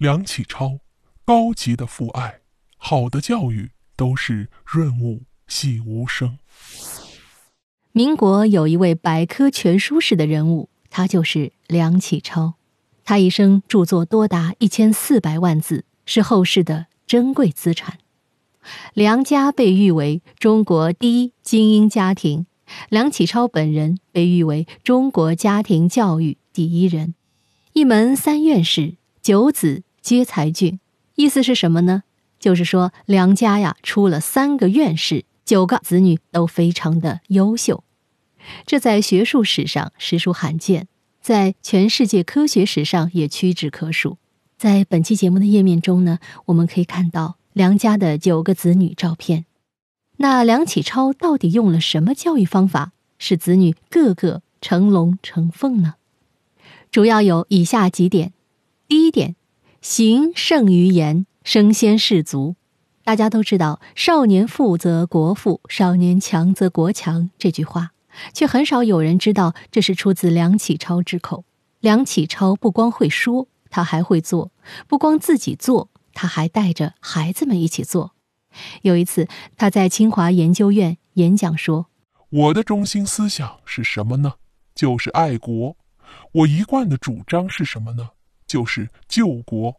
梁启超，高级的父爱，好的教育都是润物细无声。民国有一位百科全书式的人物，他就是梁启超。他一生著作多达一千四百万字，是后世的珍贵资产。梁家被誉为中国第一精英家庭，梁启超本人被誉为中国家庭教育第一人。一门三院士，九子皆才俊，意思是什么呢？就是说梁家呀出了三个院士，九个子女都非常的优秀，这在学术史上实属罕见。在全世界科学史上也屈指可数。在本期节目的页面中呢，我们可以看到梁家的九个子女照片。那梁启超到底用了什么教育方法，使子女个个成龙成凤呢？主要有以下几点：第一点，行胜于言，身先士卒。大家都知道“少年富则国富，少年强则国强”这句话。却很少有人知道这是出自梁启超之口。梁启超不光会说，他还会做；不光自己做，他还带着孩子们一起做。有一次，他在清华研究院演讲说：“我的中心思想是什么呢？就是爱国。我一贯的主张是什么呢？就是救国。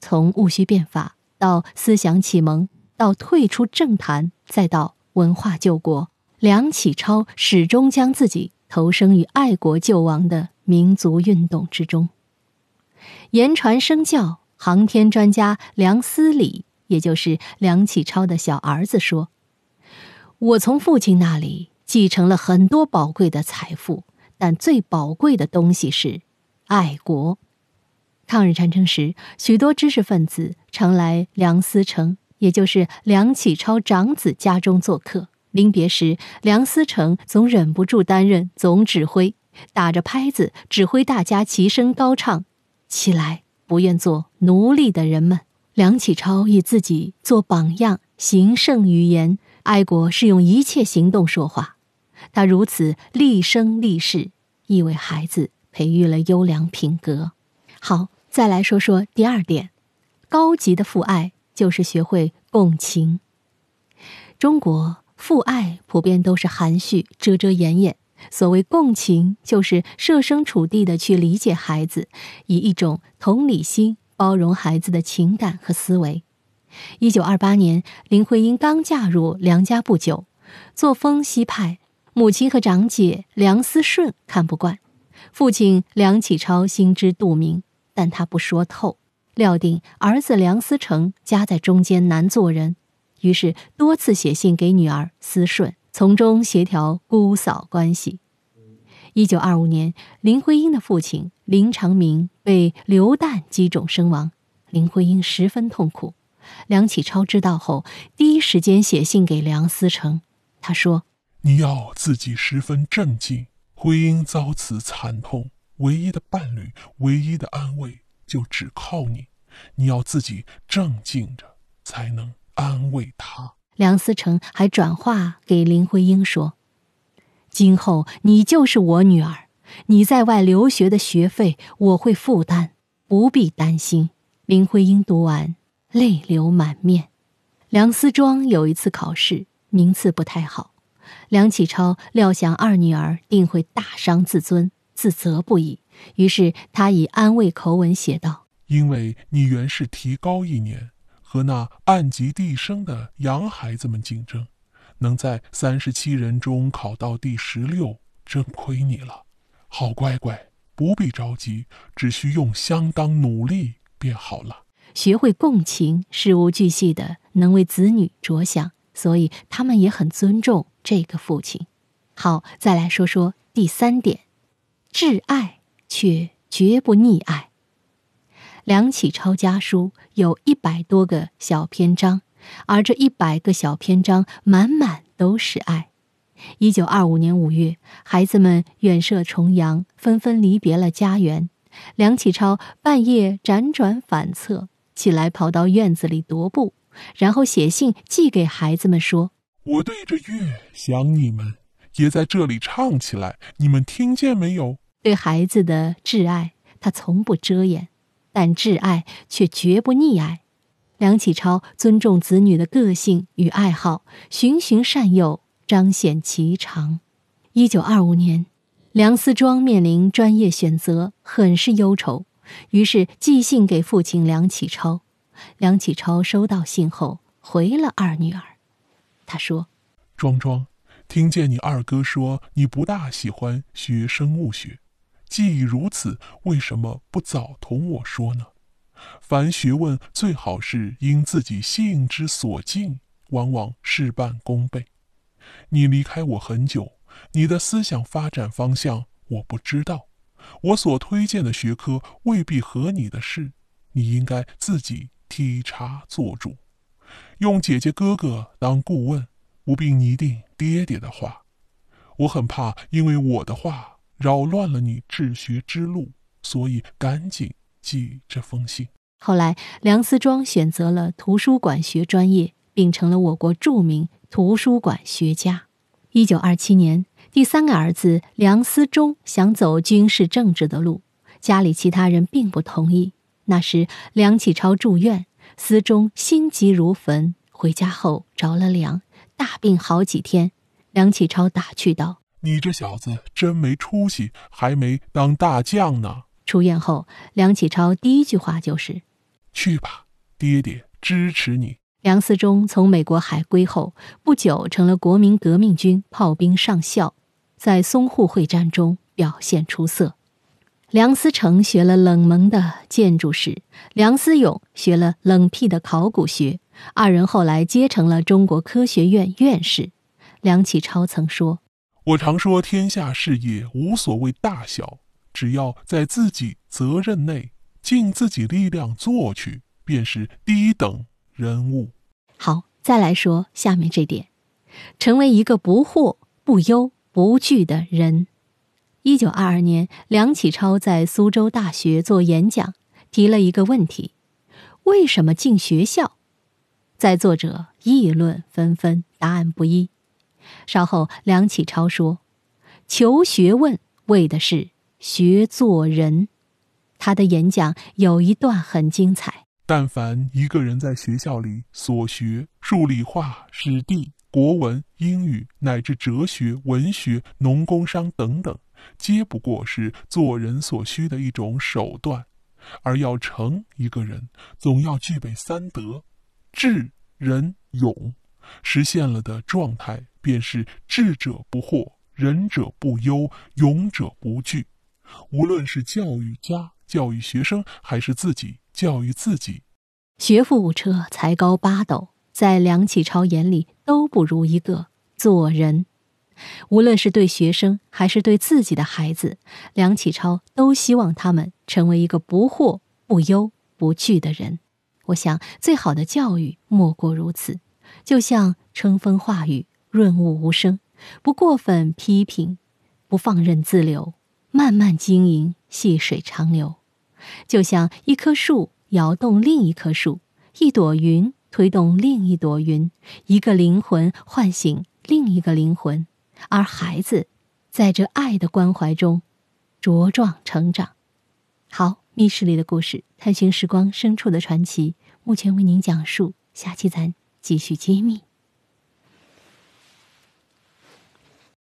从戊戌变法到思想启蒙，到退出政坛，再到文化救国。”梁启超始终将自己投身于爱国救亡的民族运动之中。言传身教，航天专家梁思礼，也就是梁启超的小儿子说：“我从父亲那里继承了很多宝贵的财富，但最宝贵的东西是爱国。”抗日战争时，许多知识分子常来梁思成，也就是梁启超长子家中做客。临别时，梁思成总忍不住担任总指挥，打着拍子指挥大家齐声高唱：“起来，不愿做奴隶的人们。”梁启超以自己做榜样，行胜于言。爱国是用一切行动说话。他如此立生立世，亦为孩子培育了优良品格。好，再来说说第二点，高级的父爱就是学会共情。中国。父爱普遍都是含蓄、遮遮掩掩。所谓共情，就是设身处地的去理解孩子，以一种同理心包容孩子的情感和思维。一九二八年，林徽因刚嫁入梁家不久，作风西派，母亲和长姐梁思顺看不惯，父亲梁启超心知肚明，但他不说透，料定儿子梁思成夹在中间难做人。于是多次写信给女儿思顺，从中协调姑嫂关系。一九二五年，林徽因的父亲林长民被流弹击中身亡，林徽因十分痛苦。梁启超知道后，第一时间写信给梁思成，他说：“你要自己十分镇静。徽因遭此惨痛，唯一的伴侣，唯一的安慰，就只靠你。你要自己正静着，才能。”安慰他，梁思成还转话给林徽因说：“今后你就是我女儿，你在外留学的学费我会负担，不必担心。”林徽因读完，泪流满面。梁思庄有一次考试名次不太好，梁启超料想二女儿定会大伤自尊，自责不已，于是他以安慰口吻写道：“因为你原是提高一年。”和那暗及地生的洋孩子们竞争，能在三十七人中考到第十六，真亏你了。好乖乖，不必着急，只需用相当努力便好了。学会共情，事无巨细的能为子女着想，所以他们也很尊重这个父亲。好，再来说说第三点，挚爱却绝不溺爱。梁启超家书有一百多个小篇章，而这一百个小篇章满满都是爱。一九二五年五月，孩子们远涉重洋，纷纷离别了家园。梁启超半夜辗转反侧，起来跑到院子里踱步，然后写信寄给孩子们说：“我对着月想你们，也在这里唱起来，你们听见没有？”对孩子的挚爱，他从不遮掩。但挚爱却绝不溺爱。梁启超尊重子女的个性与爱好，循循善诱，彰显其长。一九二五年，梁思庄面临专业选择，很是忧愁，于是寄信给父亲梁启超。梁启超收到信后，回了二女儿。他说：“庄庄，听见你二哥说你不大喜欢学生物学，既已如此，为什么不早同我说呢？凡学问最好是因自己性之所敬，往往事半功倍。你离开我很久，你的思想发展方向我不知道，我所推荐的学科未必合你的事，你应该自己。”体察做主，用姐姐哥哥当顾问，不必拟定爹爹的话。我很怕，因为我的话扰乱了你治学之路，所以赶紧寄这封信。后来，梁思庄选择了图书馆学专业，并成了我国著名图书馆学家。一九二七年，第三个儿子梁思忠想走军事政治的路，家里其他人并不同意。那时，梁启超住院，思忠心急如焚。回家后着了凉，大病好几天。梁启超打趣道：“你这小子真没出息，还没当大将呢。”出院后，梁启超第一句话就是：“去吧，爹爹支持你。”梁思忠从美国海归后，不久成了国民革命军炮兵上校，在淞沪会战中表现出色。梁思成学了冷门的建筑史，梁思永学了冷僻的考古学，二人后来皆成了中国科学院院士。梁启超曾说：“我常说，天下事业无所谓大小，只要在自己责任内尽自己力量做去，便是第一等人物。”好，再来说下面这点：成为一个不惑、不忧、不惧的人。一九二二年，梁启超在苏州大学做演讲，提了一个问题：为什么进学校？在座者议论纷纷，答案不一。稍后，梁启超说：“求学问为的是学做人。”他的演讲有一段很精彩：但凡一个人在学校里所学数理化、史地、国文、英语，乃至哲学、文学、农工商等等。皆不过是做人所需的一种手段，而要成一个人，总要具备三德：智、仁、勇。实现了的状态，便是智者不惑，仁者不忧，勇者不惧。无论是教育家教育学生，还是自己教育自己，学富五车，才高八斗，在梁启超眼里都不如一个做人。无论是对学生还是对自己的孩子，梁启超都希望他们成为一个不惑、不忧、不惧的人。我想，最好的教育莫过如此，就像春风化雨，润物无声，不过分批评，不放任自流，慢慢经营，细水长流。就像一棵树摇动另一棵树，一朵云推动另一朵云，一个灵魂唤醒另一个灵魂。而孩子，在这爱的关怀中茁壮成长。好，密室里的故事，探寻时光深处的传奇，目前为您讲述。下期咱继续揭秘。